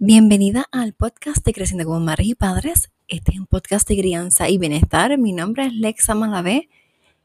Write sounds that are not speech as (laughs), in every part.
Bienvenida al podcast de Creciendo como Madres y Padres. Este es un podcast de crianza y bienestar. Mi nombre es Lexa Malavé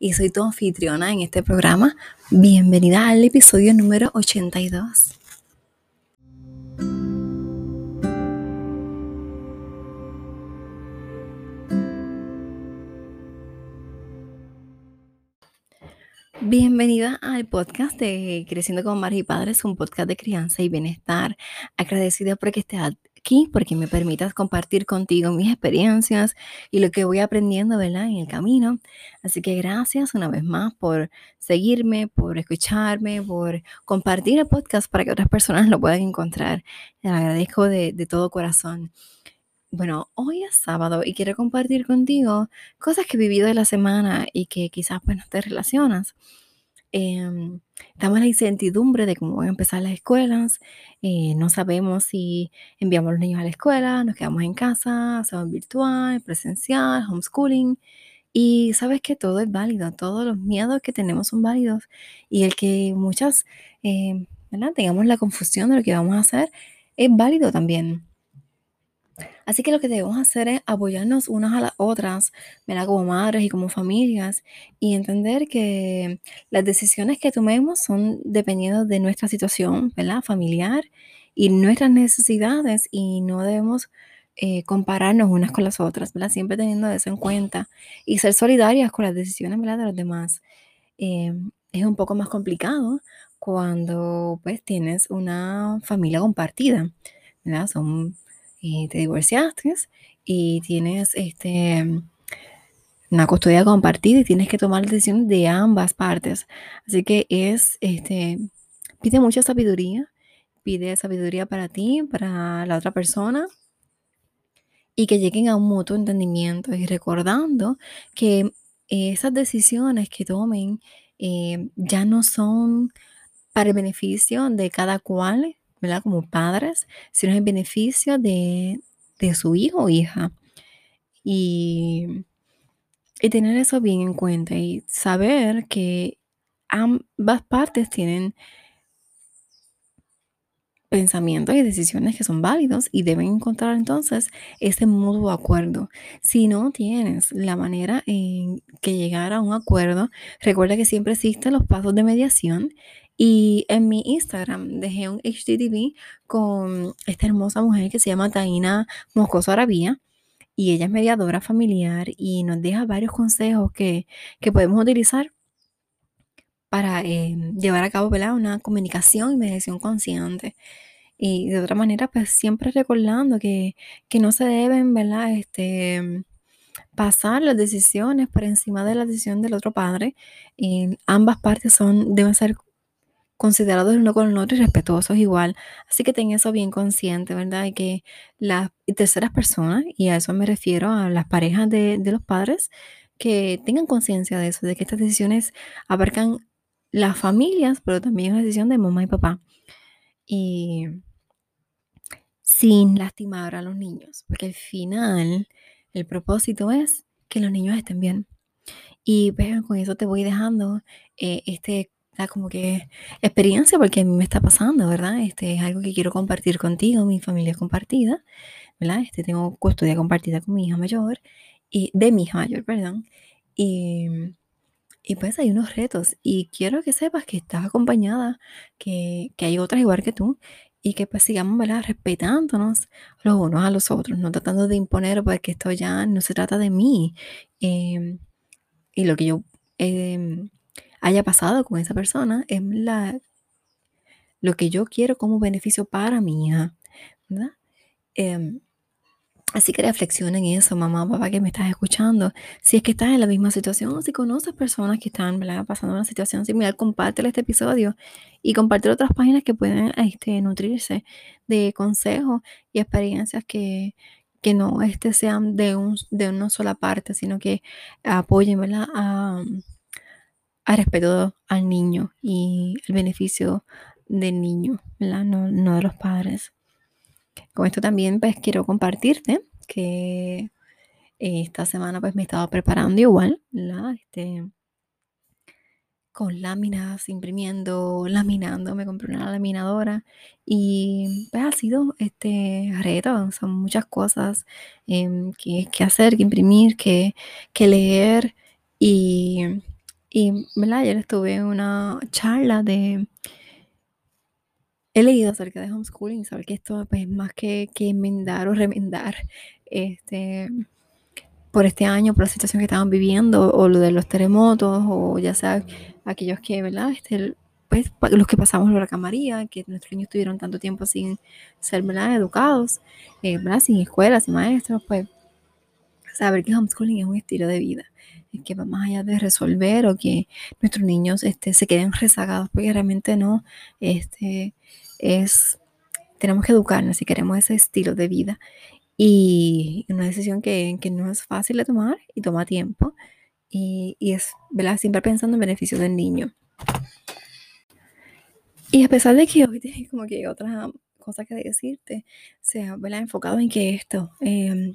y soy tu anfitriona en este programa. Bienvenida al episodio número 82. Bienvenida al podcast de Creciendo como Madres y Padres, un podcast de crianza y bienestar. Agradecida por que estés aquí, porque me permitas compartir contigo mis experiencias y lo que voy aprendiendo, ¿verdad? En el camino. Así que gracias una vez más por seguirme, por escucharme, por compartir el podcast para que otras personas lo puedan encontrar. Te agradezco de, de todo corazón. Bueno, hoy es sábado y quiero compartir contigo cosas que he vivido en la semana y que quizás pues no te relacionas. Em, estamos en la incertidumbre de cómo van a empezar las escuelas. Eh, no sabemos si enviamos a los niños a la escuela, nos quedamos en casa, hacemos virtual, presencial, homeschooling. Y sabes que todo es válido, todos los miedos que tenemos son válidos. Y el que muchas, eh. Tengamos la confusión de lo que vamos a hacer es válido también. Así que lo que debemos hacer es apoyarnos unas a las otras, ¿verdad? Como madres y como familias, y entender que las decisiones que tomemos son dependiendo de nuestra situación, ¿verdad? Familiar y nuestras necesidades, y no debemos eh, compararnos unas con las otras, ¿verdad? Siempre teniendo eso en cuenta y ser solidarias con las decisiones, ¿verdad? De los demás. Eh, es un poco más complicado cuando pues tienes una familia compartida, ¿verdad? Son te divorciaste y tienes este, una custodia compartida y tienes que tomar decisiones de ambas partes. Así que es, este, pide mucha sabiduría, pide sabiduría para ti, para la otra persona y que lleguen a un mutuo entendimiento y recordando que esas decisiones que tomen eh, ya no son para el beneficio de cada cual, Como padres, sino en beneficio de, su hijo o hija. Y, y tener eso bien en cuenta y saber que ambas partes tienen pensamientos y decisiones que son válidos y deben encontrar entonces ese mutuo acuerdo. Si no tienes la manera en que llegar a un acuerdo, recuerda que siempre existen los pasos de mediación y en mi Instagram dejé un HTTV con esta hermosa mujer que se llama Taina Moscoso Arabía. Y ella es mediadora familiar y nos deja varios consejos que, podemos utilizar para eh, llevar a cabo una comunicación y mediación consciente. Y de otra manera, pues siempre recordando que, no se deben, ¿verdad? Este, pasar las decisiones por encima de la decisión del otro padre. Y ambas partes son, deben ser considerados el uno con el otro y respetuosos igual. Así que ten eso bien consciente, ¿verdad? Y que las terceras personas, y a eso me refiero a las parejas de, los padres, que tengan conciencia de eso, de que estas decisiones abarcan las familias, pero también es la decisión de mamá y papá. Y sin lastimar a los niños, porque al final el propósito es que los niños estén bien. Y pues, con eso te voy dejando eh, este como que experiencia porque a mí me está pasando, ¿verdad? Este es algo que quiero compartir contigo, mi familia es compartida, ¿verdad? Este tengo custodia compartida con mi hija mayor y de mi hija mayor, perdón. Y, y pues hay unos retos y quiero que sepas que estás acompañada, que, que hay otras igual que tú y que pues sigamos, ¿verdad? Respetándonos los unos a los otros, no tratando de imponer porque esto ya no se trata de mí. Em, y lo que yo... Eh, haya pasado con esa persona es la, lo que yo quiero como beneficio para mi hija, ¿verdad? Em, así que reflexionen en eso, mamá, papá que me estás escuchando. Si es que estás en la misma situación o si conoces personas que están pasando una situación similar, compártelo este episodio y comparte otras páginas que pueden este, nutrirse de consejos y experiencias que, que no este, sean de, un, de una sola parte, sino que apoyen ¿verdad? a a respeto al niño y el beneficio del niño, ¿verdad? No, de los padres. Con esto también pues quiero compartirte que esta semana pues me he estado preparando igual, ¿verdad? Este, con láminas, imprimiendo, laminando, me compré una laminadora y pues ha sido este reto, son muchas cosas em, que, que, hacer, que imprimir, que, que leer y, y ¿verdad? ayer estuve en una charla de... He leído acerca de homeschooling, saber que esto pues, es más que, que enmendar o remendar este, por este año, por la situación que estaban viviendo, o lo de los terremotos, o ya sea aquellos que, ¿verdad? Este, pues, los que pasamos la María, que nuestros niños tuvieron tanto tiempo sin ser, ¿verdad? Educados, eh. Sin escuelas, sin maestros, pues, saber que homeschooling es un estilo de vida, que va más allá de resolver o que nuestros niños este, se queden rezagados, porque realmente no, este, es, tenemos que educarnos si queremos ese estilo de vida y una decisión que, que, no es fácil de tomar y toma tiempo. Y, y es, ¿verdad? Siempre pensando en beneficio del niño. Y a pesar de que hoy tienes como que otra cosa que decirte, sea, ¿verdad? Enfocado en que esto, eh,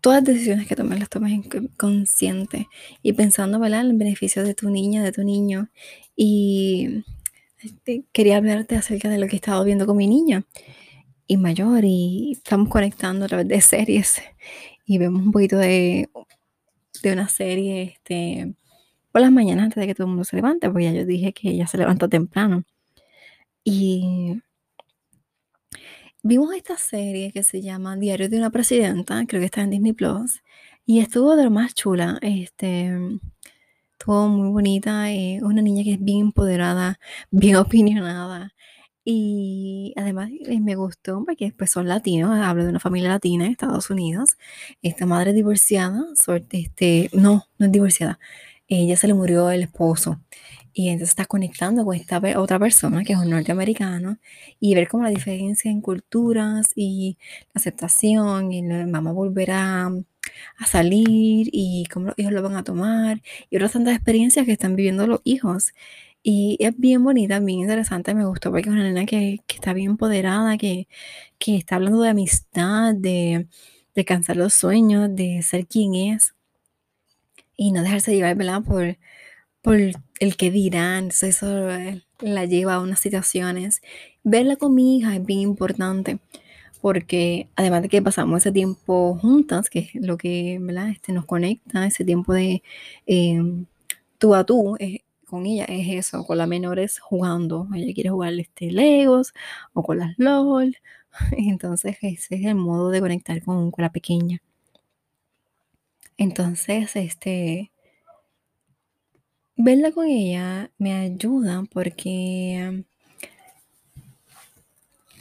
todas las decisiones que tomes las tomes en consciente y pensando, ¿verdad? En el beneficio de tu niña, de tu niño. Y este, quería hablarte acerca de lo que he estado viendo con mi niña y mayor y estamos conectando a través de series y vemos un poquito de, de una serie este, por las mañanas antes de que todo el mundo se levante, porque ya yo dije que ella se levantó temprano. Y vimos esta serie que se llama Diario de una Presidenta, creo que está en Disney Plus, y estuvo de lo más chula. Este, estuvo muy bonita, eh, una niña que es bien empoderada, (laughs) bien opinionada, y además eh, me gustó porque pues son latinos, hablo de una familia latina en Estados Unidos. Esta madre divorciada, este, no, no es divorciada. Ella se le murió el esposo y entonces está conectando con esta otra persona que es un norteamericano y ver como la diferencia en culturas y la aceptación y vamos a volver a, a salir y cómo los hijos lo van a tomar y otras tantas experiencias que están viviendo los hijos. Y es bien bonita, bien interesante, me gustó porque es una nena que, está bien empoderada, que, está hablando de amistad, de, de cansar los sueños, de ser quien es y no dejarse llevar. Por, por el que dirán, eso eh, la lleva a unas situaciones. Verla con mi hija es bien importante porque además de que pasamos ese tiempo juntas, que es lo que ¿verdad? Este, nos conecta, ese tiempo de em, tú a tú, es, con ella es eso, con la menores jugando. Ella quiere jugar este Legos o con las LOL. (laughs) Entonces ese es el modo de conectar con, la pequeña. Entonces, este, verla con ella me ayuda porque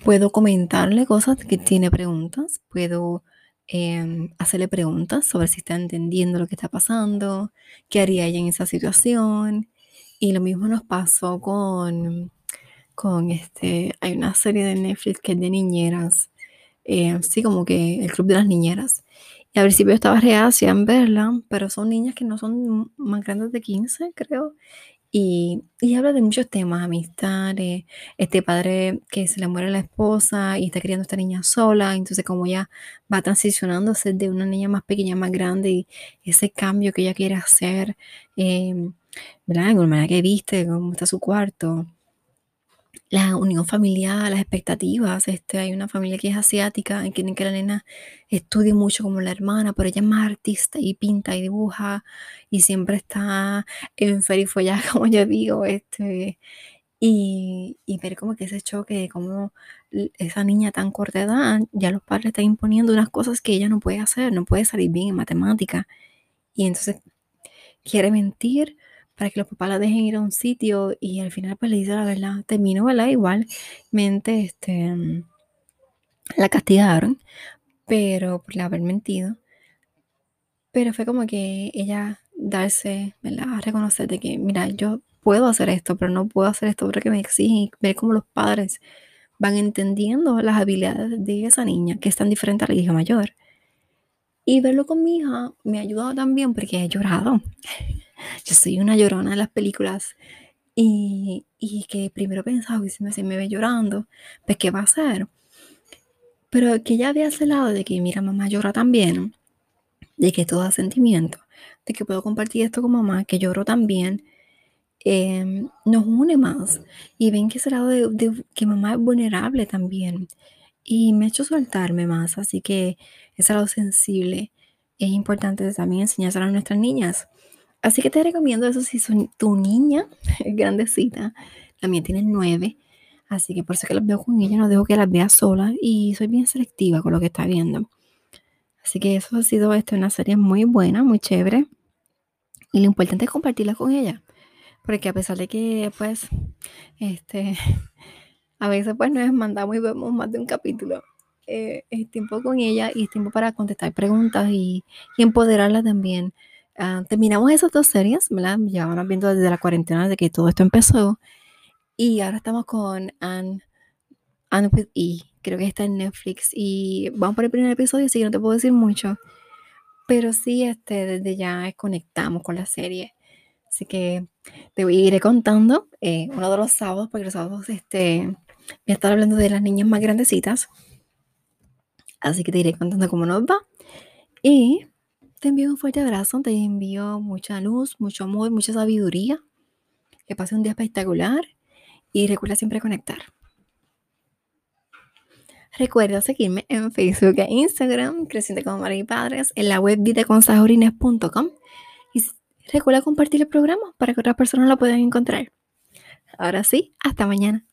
puedo comentarle cosas que tiene preguntas, puedo em, hacerle preguntas sobre si está entendiendo lo que está pasando, qué haría ella en esa situación, y lo mismo nos pasó con, con este, hay una serie de Netflix que es de niñeras, eh, sí, como que el Club de las Niñeras. Y al principio estaba reacia en verla, pero son niñas que no son más grandes de 15, creo. Y, y habla de muchos temas, amistades, este padre que se le muere la esposa y está criando esta niña sola, entonces como ella va transicionando a de una niña más pequeña, más grande y ese cambio que ella quiere hacer, eh, ¿verdad? En manera que viste cómo está su cuarto. La unión familiar, las expectativas. Este, hay una familia que es asiática y quieren que la nena estudie mucho como la hermana, pero ella es más artista y pinta y dibuja y siempre está en ferifollada, (laughs) como yo digo. Este, y, y, ver como que ese choque de cómo esa niña tan corta edad, ya los padres están imponiendo unas cosas que ella no puede hacer, no puede salir bien en matemática. Y entonces quiere mentir para que los papás la dejen ir a un sitio y al final pues le dice la verdad. Terminó. Igualmente, este, la castigaron, pero por haber mentido. Pero fue como que ella darse, ¿verdad? A reconocer de que, mira, yo puedo hacer esto, pero no puedo hacer esto porque me exigen. Ver cómo los padres van entendiendo las habilidades de esa niña, que es tan diferente a la hija mayor. Y verlo con mi hija me ha ayudado también porque he llorado. Yo soy una llorona de las películas y, y que primero pensaba, si me, me ve llorando, pues ¿qué va a hacer? Pero que ya había ese lado de que, mira, mamá llora también, de que todo da sentimiento, de que puedo compartir esto con mamá, que lloro también. em, nos une más y ven que ese lado de, que mamá es vulnerable también. Y me ha hecho soltarme más, así que ese lado sensible es importante también enseñárselo a nuestras niñas. Así que te recomiendo eso si son, tu niña (laughs) es grandecita. La mía tiene nueve. Así que por eso que las veo con ella, no dejo que las vea sola y soy bien selectiva con lo que está viendo. Así que eso ha sido este, una serie muy buena, muy chévere. Y lo importante es compartirla con ella. Porque a pesar de que, pues, este, (laughs) a veces pues nos mandamos y vemos más de un capítulo, eh, es tiempo con ella y es tiempo para contestar preguntas y, empoderarla también. Ah, terminamos esas dos series, ¿verdad? Ya van viendo desde la cuarentena de que todo esto empezó. Y ahora estamos con Anne, Anne with E. Creo que está en Netflix. Y vamos por el primer episodio, así que no te puedo decir mucho. Pero sí, este, desde ya conectamos con la serie. Así que te iré contando eh, uno de los sábados, porque los sábados este, voy a estar hablando de las niñas más grandecitas. Así que te iré contando cómo nos va. Y te envío un fuerte abrazo, te envío mucha luz, mucho amor, mucha sabiduría. Que pase un día espectacular y recuerda siempre conectar. Recuerda seguirme en Facebook e Instagram, Creciente como Madre y Padres, en la web vidaconsajorines.com y recuerda compartir el programa para que otras personas lo puedan encontrar. Ahora sí, hasta mañana.